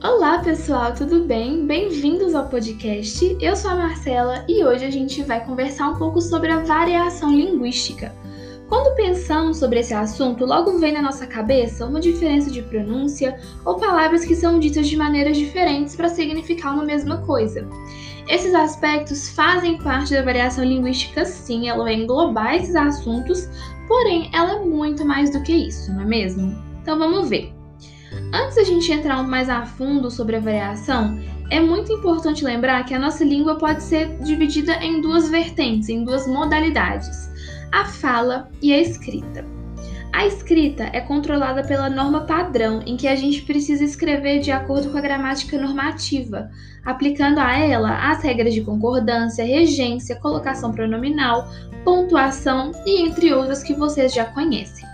Olá pessoal, tudo bem? Bem-vindos ao podcast. Eu sou a Marcela e hoje a gente vai conversar um pouco sobre a variação linguística. Quando pensamos sobre esse assunto, logo vem na nossa cabeça uma diferença de pronúncia ou palavras que são ditas de maneiras diferentes para significar uma mesma coisa. Esses aspectos fazem parte da variação linguística, sim, ela vai englobar esses assuntos, porém ela é muito mais do que isso, não é mesmo? Então vamos ver. Antes da gente entrar mais a fundo sobre a variação, é muito importante lembrar que a nossa língua pode ser dividida em duas vertentes, em duas modalidades: a fala e a escrita. A escrita é controlada pela norma padrão, em que a gente precisa escrever de acordo com a gramática normativa, aplicando a ela as regras de concordância, regência, colocação pronominal, pontuação e entre outras que vocês já conhecem.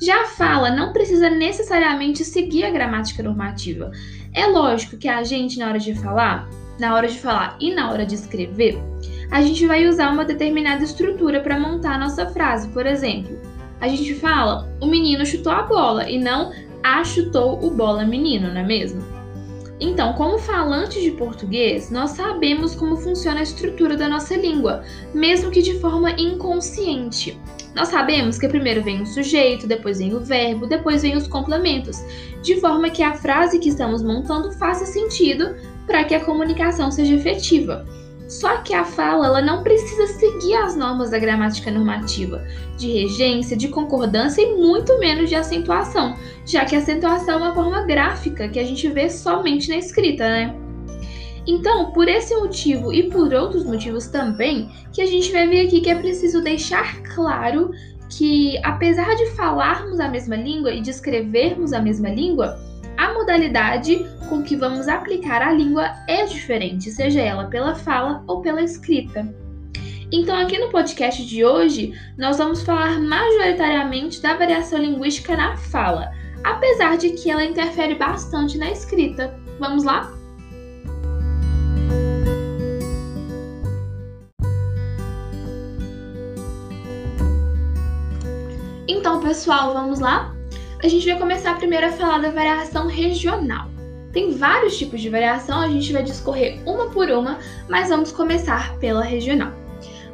Já fala não precisa necessariamente seguir a gramática normativa. É lógico que a gente, na hora de falar, na hora de falar e na hora de escrever, a gente vai usar uma determinada estrutura para montar a nossa frase. Por exemplo, a gente fala o menino chutou a bola e não a chutou o bola menino, não é mesmo? Então, como falantes de português, nós sabemos como funciona a estrutura da nossa língua, mesmo que de forma inconsciente. Nós sabemos que primeiro vem o sujeito, depois vem o verbo, depois vem os complementos, de forma que a frase que estamos montando faça sentido para que a comunicação seja efetiva. Só que a fala ela não precisa seguir as normas da gramática normativa, de regência, de concordância e muito menos de acentuação, já que acentuação é uma forma gráfica que a gente vê somente na escrita, né? Então, por esse motivo e por outros motivos também, que a gente vai ver aqui que é preciso deixar claro que, apesar de falarmos a mesma língua e de escrevermos a mesma língua, a modalidade com que vamos aplicar a língua é diferente, seja ela pela fala ou pela escrita. Então, aqui no podcast de hoje, nós vamos falar majoritariamente da variação linguística na fala, apesar de que ela interfere bastante na escrita. Vamos lá? Pessoal, vamos lá? A gente vai começar primeiro a falar da variação regional. Tem vários tipos de variação, a gente vai discorrer uma por uma, mas vamos começar pela regional.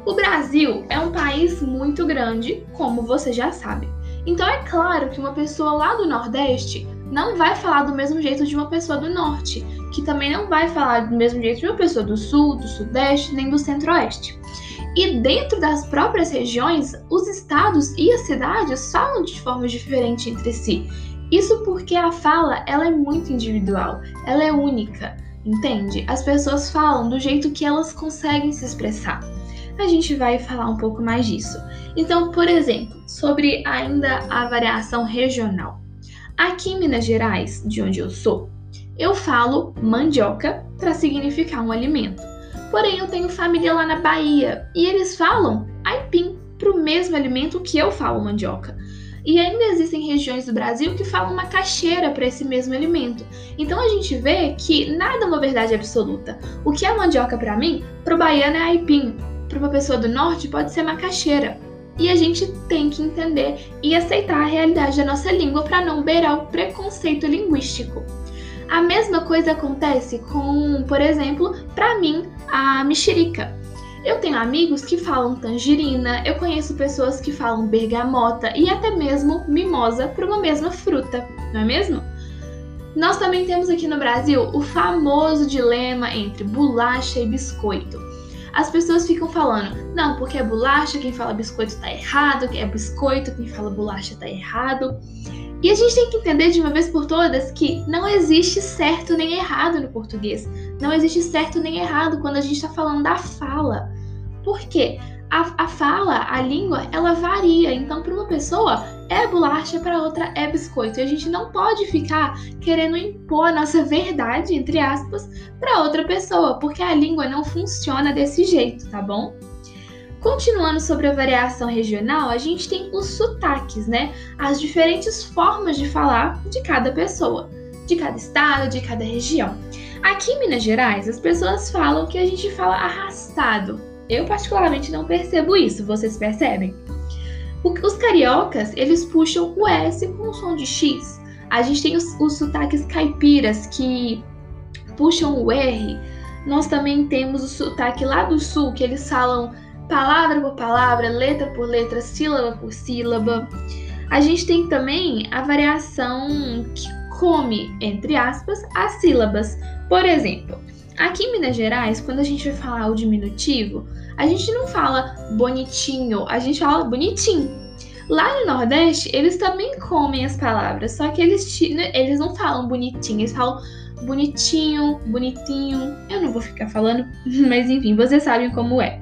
O Brasil é um país muito grande, como você já sabe. Então é claro que uma pessoa lá do Nordeste não vai falar do mesmo jeito de uma pessoa do Norte, que também não vai falar do mesmo jeito de uma pessoa do Sul, do Sudeste, nem do Centro-Oeste. E dentro das próprias regiões, os estados e as cidades falam de forma diferente entre si. Isso porque a fala ela é muito individual, ela é única, entende? As pessoas falam do jeito que elas conseguem se expressar. A gente vai falar um pouco mais disso. Então, por exemplo, sobre ainda a variação regional. Aqui em Minas Gerais, de onde eu sou, eu falo mandioca para significar um alimento. Porém, eu tenho família lá na Bahia e eles falam aipim para o mesmo alimento que eu falo mandioca. E ainda existem regiões do Brasil que falam macaxeira para esse mesmo alimento. Então a gente vê que nada é uma verdade absoluta. O que é mandioca para mim, para o baiano é aipim, para uma pessoa do norte pode ser macaxeira. E a gente tem que entender e aceitar a realidade da nossa língua para não beirar o preconceito linguístico. A mesma coisa acontece com, por exemplo, para mim, a mexerica. Eu tenho amigos que falam tangerina, eu conheço pessoas que falam bergamota e até mesmo mimosa para uma mesma fruta, não é mesmo? Nós também temos aqui no Brasil o famoso dilema entre bolacha e biscoito. As pessoas ficam falando, não, porque é bolacha, quem fala biscoito tá errado, é biscoito, quem fala bolacha tá errado. E a gente tem que entender de uma vez por todas que não existe certo nem errado no português. Não existe certo nem errado quando a gente está falando da fala. Por quê? A, a fala, a língua, ela varia. Então, para uma pessoa é bolacha, para outra é biscoito. E a gente não pode ficar querendo impor a nossa verdade, entre aspas, para outra pessoa, porque a língua não funciona desse jeito, tá bom? Continuando sobre a variação regional, a gente tem os sotaques, né? As diferentes formas de falar de cada pessoa, de cada estado, de cada região. Aqui em Minas Gerais, as pessoas falam que a gente fala arrastado. Eu particularmente não percebo isso, vocês percebem? Os cariocas, eles puxam o S com o som de X. A gente tem os, os sotaques caipiras que puxam o R. Nós também temos o sotaque lá do sul, que eles falam palavra por palavra, letra por letra, sílaba por sílaba. A gente tem também a variação que come, entre aspas, as sílabas. Por exemplo, aqui em Minas Gerais, quando a gente vai falar o diminutivo, a gente não fala bonitinho, a gente fala bonitinho. Lá no Nordeste, eles também comem as palavras, só que eles, eles não falam bonitinho, eles falam bonitinho, bonitinho. Eu não vou ficar falando, mas enfim, vocês sabem como é.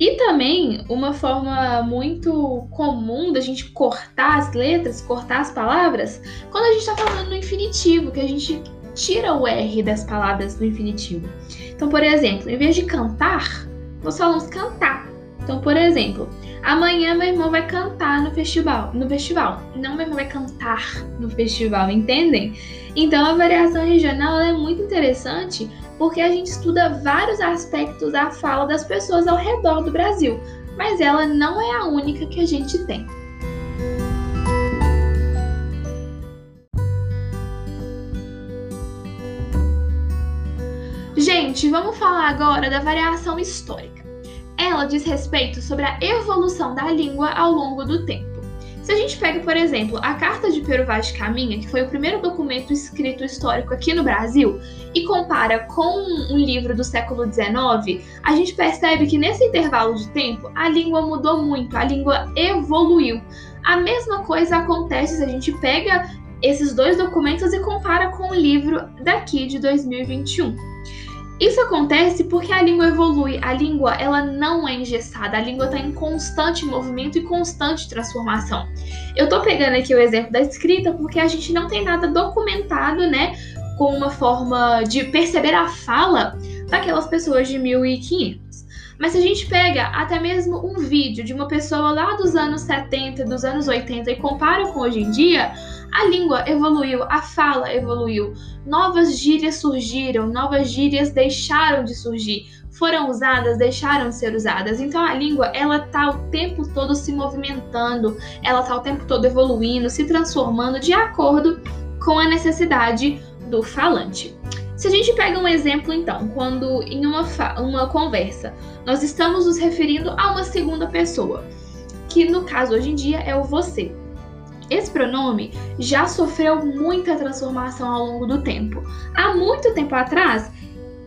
E também uma forma muito comum da gente cortar as letras, cortar as palavras, quando a gente está falando no infinitivo, que a gente tira o R das palavras do infinitivo. Então, por exemplo, em vez de cantar, nós falamos cantar. Então, por exemplo, amanhã meu irmão vai cantar no festival, no festival. Não meu irmão vai cantar no festival, entendem? Então, a variação regional é muito interessante porque a gente estuda vários aspectos da fala das pessoas ao redor do Brasil, mas ela não é a única que a gente tem. Gente, vamos falar agora da variação histórica. Ela diz respeito sobre a evolução da língua ao longo do tempo. Se a gente pega, por exemplo, a Carta de Pero Vaz de Caminha, que foi o primeiro documento escrito histórico aqui no Brasil, e compara com um livro do século XIX, a gente percebe que nesse intervalo de tempo a língua mudou muito, a língua evoluiu. A mesma coisa acontece se a gente pega esses dois documentos e compara com o livro daqui de 2021. Isso acontece porque a língua evolui, a língua ela não é engessada, a língua está em constante movimento e constante transformação. Eu estou pegando aqui o exemplo da escrita porque a gente não tem nada documentado, né, com uma forma de perceber a fala daquelas pessoas de 1500. Mas se a gente pega até mesmo um vídeo de uma pessoa lá dos anos 70, dos anos 80 e compara com hoje em dia, a língua evoluiu, a fala evoluiu, novas gírias surgiram, novas gírias deixaram de surgir, foram usadas, deixaram de ser usadas. Então a língua, ela tá o tempo todo se movimentando, ela tá o tempo todo evoluindo, se transformando de acordo com a necessidade do falante. Se a gente pega um exemplo, então, quando em uma, uma conversa nós estamos nos referindo a uma segunda pessoa, que no caso hoje em dia é o você. Esse pronome já sofreu muita transformação ao longo do tempo. Há muito tempo atrás,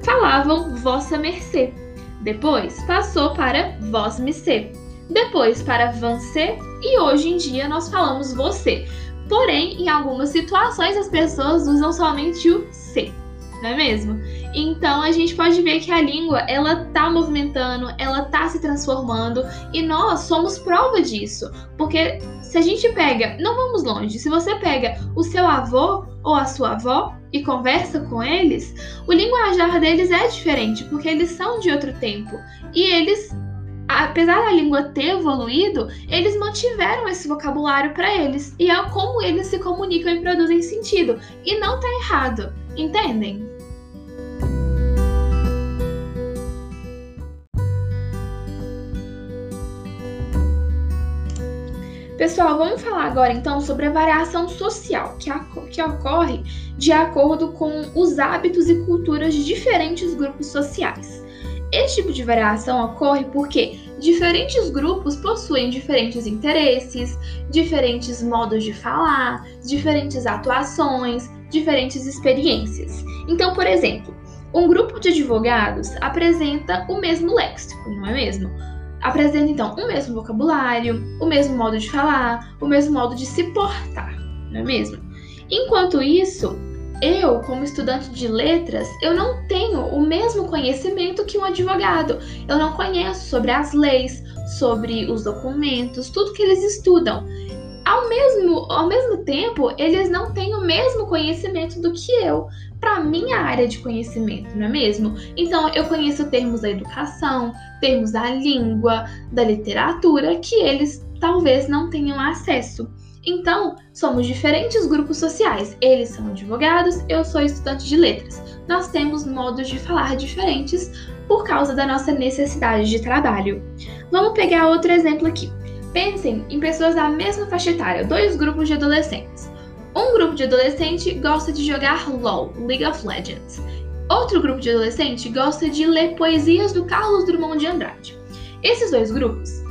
falavam vossa mercê. Depois passou para vós me ser. Depois para você e hoje em dia nós falamos você. Porém, em algumas situações as pessoas usam somente o se não é mesmo? Então a gente pode ver que a língua ela tá movimentando, ela tá se transformando e nós somos prova disso, porque se a gente pega, não vamos longe, se você pega o seu avô ou a sua avó e conversa com eles, o linguajar deles é diferente, porque eles são de outro tempo e eles apesar da língua ter evoluído, eles mantiveram esse vocabulário para eles. E é como eles se comunicam e produzem sentido. E não tá errado, entendem? Pessoal, vamos falar agora então sobre a variação social que, que ocorre de acordo com os hábitos e culturas de diferentes grupos sociais. Esse tipo de variação ocorre porque diferentes grupos possuem diferentes interesses, diferentes modos de falar, diferentes atuações, diferentes experiências. Então, por exemplo, um grupo de advogados apresenta o mesmo léxico, não é mesmo? Apresenta então o mesmo vocabulário, o mesmo modo de falar, o mesmo modo de se portar, não é mesmo? Enquanto isso, eu, como estudante de letras, eu não tenho o mesmo conhecimento que um advogado. Eu não conheço sobre as leis, sobre os documentos, tudo que eles estudam. Ao mesmo, ao mesmo tempo, eles não têm mesmo conhecimento do que eu para minha área de conhecimento, não é mesmo? Então, eu conheço termos da educação, termos da língua, da literatura que eles talvez não tenham acesso. Então, somos diferentes grupos sociais. Eles são advogados, eu sou estudante de letras. Nós temos modos de falar diferentes por causa da nossa necessidade de trabalho. Vamos pegar outro exemplo aqui. Pensem em pessoas da mesma faixa etária, dois grupos de adolescentes. Um grupo de adolescente gosta de jogar LOL, League of Legends. Outro grupo de adolescente gosta de ler poesias do Carlos Drummond de Andrade. Esses dois grupos,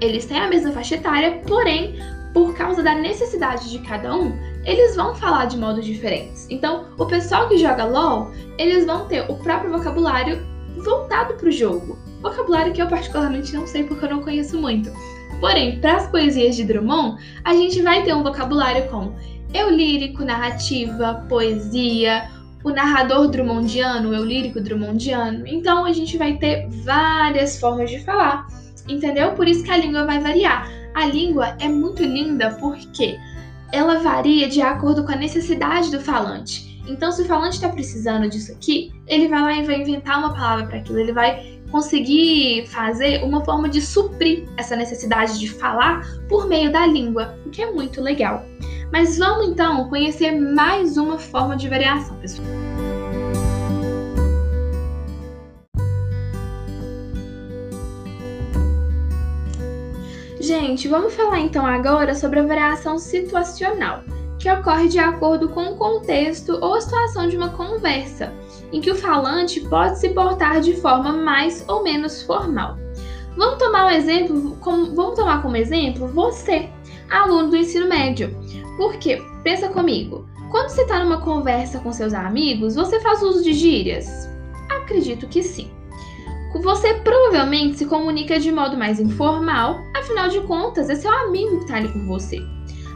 eles têm a mesma faixa etária, porém, por causa da necessidade de cada um, eles vão falar de modos diferentes. Então, o pessoal que joga LoL, eles vão ter o próprio vocabulário voltado para o jogo. Vocabulário que eu particularmente não sei porque eu não conheço muito. Porém, para as poesias de Drummond, a gente vai ter um vocabulário como eu lírico, narrativa, poesia, o narrador drummondiano, o eu lírico drummondiano. Então, a gente vai ter várias formas de falar, entendeu? Por isso que a língua vai variar. A língua é muito linda porque ela varia de acordo com a necessidade do falante. Então, se o falante está precisando disso aqui, ele vai lá e vai inventar uma palavra para aquilo. Ele vai conseguir fazer uma forma de suprir essa necessidade de falar por meio da língua, o que é muito legal. Mas vamos então conhecer mais uma forma de variação, pessoal. Gente, vamos falar então agora sobre a variação situacional, que ocorre de acordo com o contexto ou a situação de uma conversa, em que o falante pode se portar de forma mais ou menos formal. Vamos tomar um exemplo, como, vamos tomar como exemplo você, aluno do ensino médio. Porque, pensa comigo, quando você está numa conversa com seus amigos, você faz uso de gírias? Acredito que sim. Você provavelmente se comunica de modo mais informal, afinal de contas, é seu amigo que está ali com você.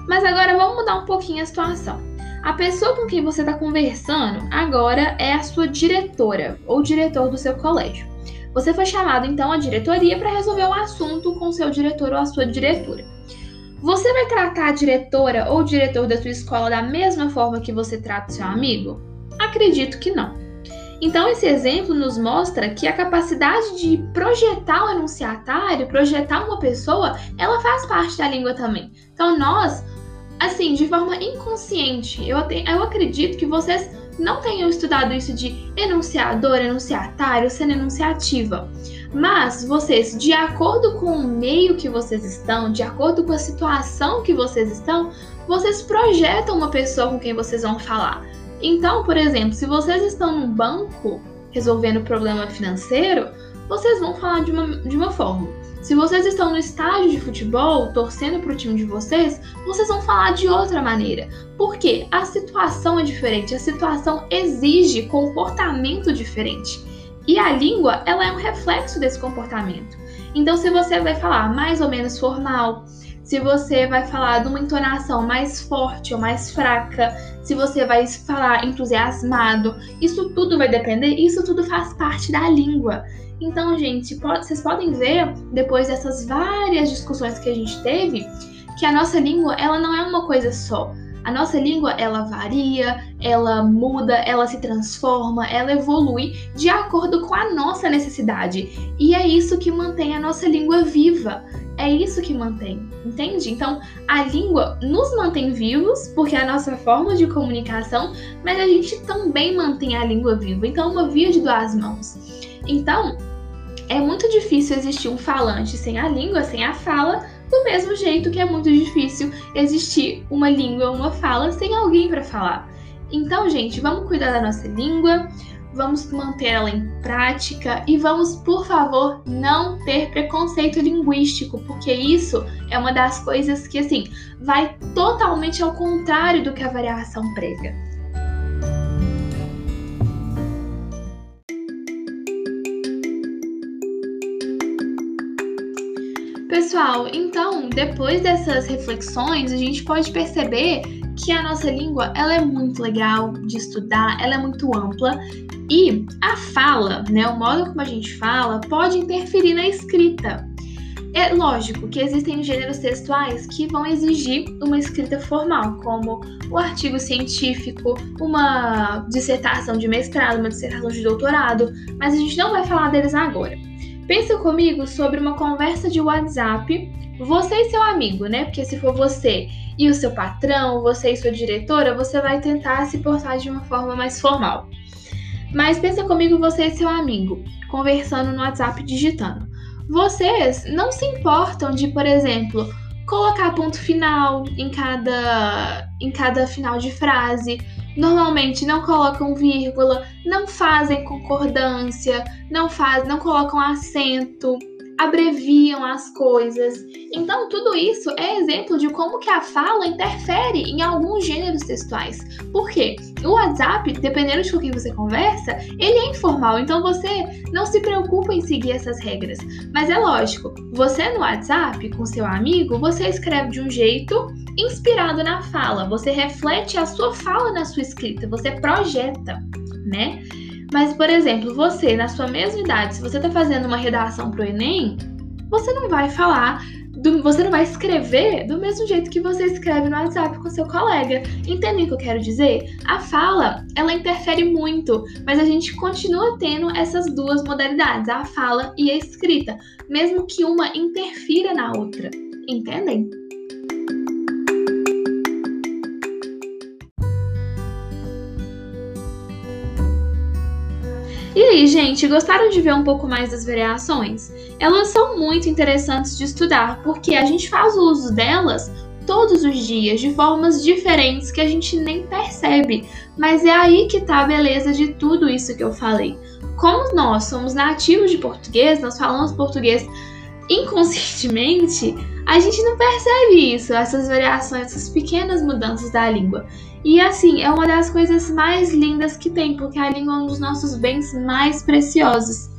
Mas agora vamos mudar um pouquinho a situação. A pessoa com quem você está conversando agora é a sua diretora ou diretor do seu colégio. Você foi chamado então à diretoria para resolver um assunto com seu diretor ou a sua diretora. Você vai tratar a diretora ou diretor da sua escola da mesma forma que você trata o seu amigo? Acredito que não. Então, esse exemplo nos mostra que a capacidade de projetar o enunciatário, projetar uma pessoa, ela faz parte da língua também. Então, nós, assim, de forma inconsciente, eu, eu acredito que vocês não tenham estudado isso de enunciador, enunciatário, sendo enunciativa. Mas vocês, de acordo com o meio que vocês estão, de acordo com a situação que vocês estão, vocês projetam uma pessoa com quem vocês vão falar. Então, por exemplo, se vocês estão num banco resolvendo problema financeiro, vocês vão falar de uma, de uma forma. Se vocês estão no estádio de futebol, torcendo para o time de vocês, vocês vão falar de outra maneira. Porque a situação é diferente, a situação exige comportamento diferente. E a língua, ela é um reflexo desse comportamento. Então, se você vai falar mais ou menos formal, se você vai falar de uma entonação mais forte ou mais fraca, se você vai falar entusiasmado, isso tudo vai depender, isso tudo faz parte da língua. Então, gente, vocês podem ver, depois dessas várias discussões que a gente teve, que a nossa língua, ela não é uma coisa só. A nossa língua, ela varia, ela muda, ela se transforma, ela evolui de acordo com a nossa necessidade. E é isso que mantém a nossa língua viva. É isso que mantém, entende? Então, a língua nos mantém vivos, porque é a nossa forma de comunicação, mas a gente também mantém a língua viva. Então, uma via de duas mãos. Então, é muito difícil existir um falante sem a língua, sem a fala, do mesmo jeito que é muito difícil existir uma língua, uma fala sem alguém para falar. Então, gente, vamos cuidar da nossa língua, vamos manter ela em prática e vamos, por favor, não ter preconceito linguístico, porque isso é uma das coisas que, assim, vai totalmente ao contrário do que a variação prega. Pessoal, então, depois dessas reflexões, a gente pode perceber que a nossa língua ela é muito legal de estudar, ela é muito ampla e a fala, né, o modo como a gente fala, pode interferir na escrita. É lógico que existem gêneros textuais que vão exigir uma escrita formal, como o artigo científico, uma dissertação de mestrado, uma dissertação de doutorado, mas a gente não vai falar deles agora. Pensa comigo sobre uma conversa de WhatsApp, você e seu amigo, né? Porque se for você e o seu patrão, você e sua diretora, você vai tentar se portar de uma forma mais formal. Mas pensa comigo, você e seu amigo, conversando no WhatsApp digitando. Vocês não se importam de, por exemplo, colocar ponto final em cada, em cada final de frase. Normalmente não colocam vírgula, não fazem concordância, não faz, não colocam acento, abreviam as coisas. Então, tudo isso é exemplo de como que a fala interfere em alguns gêneros textuais. Por quê? O WhatsApp, dependendo de com quem você conversa, ele é informal, então você não se preocupa em seguir essas regras. Mas é lógico, você no WhatsApp, com seu amigo, você escreve de um jeito inspirado na fala, você reflete a sua fala na sua escrita, você projeta, né? Mas, por exemplo, você, na sua mesma idade, se você está fazendo uma redação para o Enem, você não vai falar, do, você não vai escrever do mesmo jeito que você escreve no WhatsApp com seu colega. Entendem o que eu quero dizer? A fala, ela interfere muito, mas a gente continua tendo essas duas modalidades, a fala e a escrita, mesmo que uma interfira na outra. Entendem? Aí, gente, gostaram de ver um pouco mais das variações? Elas são muito interessantes de estudar, porque a gente faz o uso delas todos os dias, de formas diferentes que a gente nem percebe. Mas é aí que tá a beleza de tudo isso que eu falei. Como nós somos nativos de português, nós falamos português inconscientemente, a gente não percebe isso, essas variações, essas pequenas mudanças da língua. E assim, é uma das coisas mais lindas que tem, porque a língua é um dos nossos bens mais preciosos.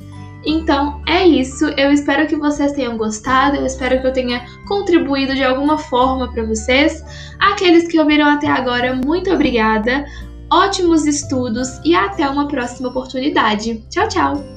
Então é isso, eu espero que vocês tenham gostado, eu espero que eu tenha contribuído de alguma forma para vocês. Aqueles que ouviram até agora, muito obrigada, ótimos estudos e até uma próxima oportunidade. Tchau, tchau!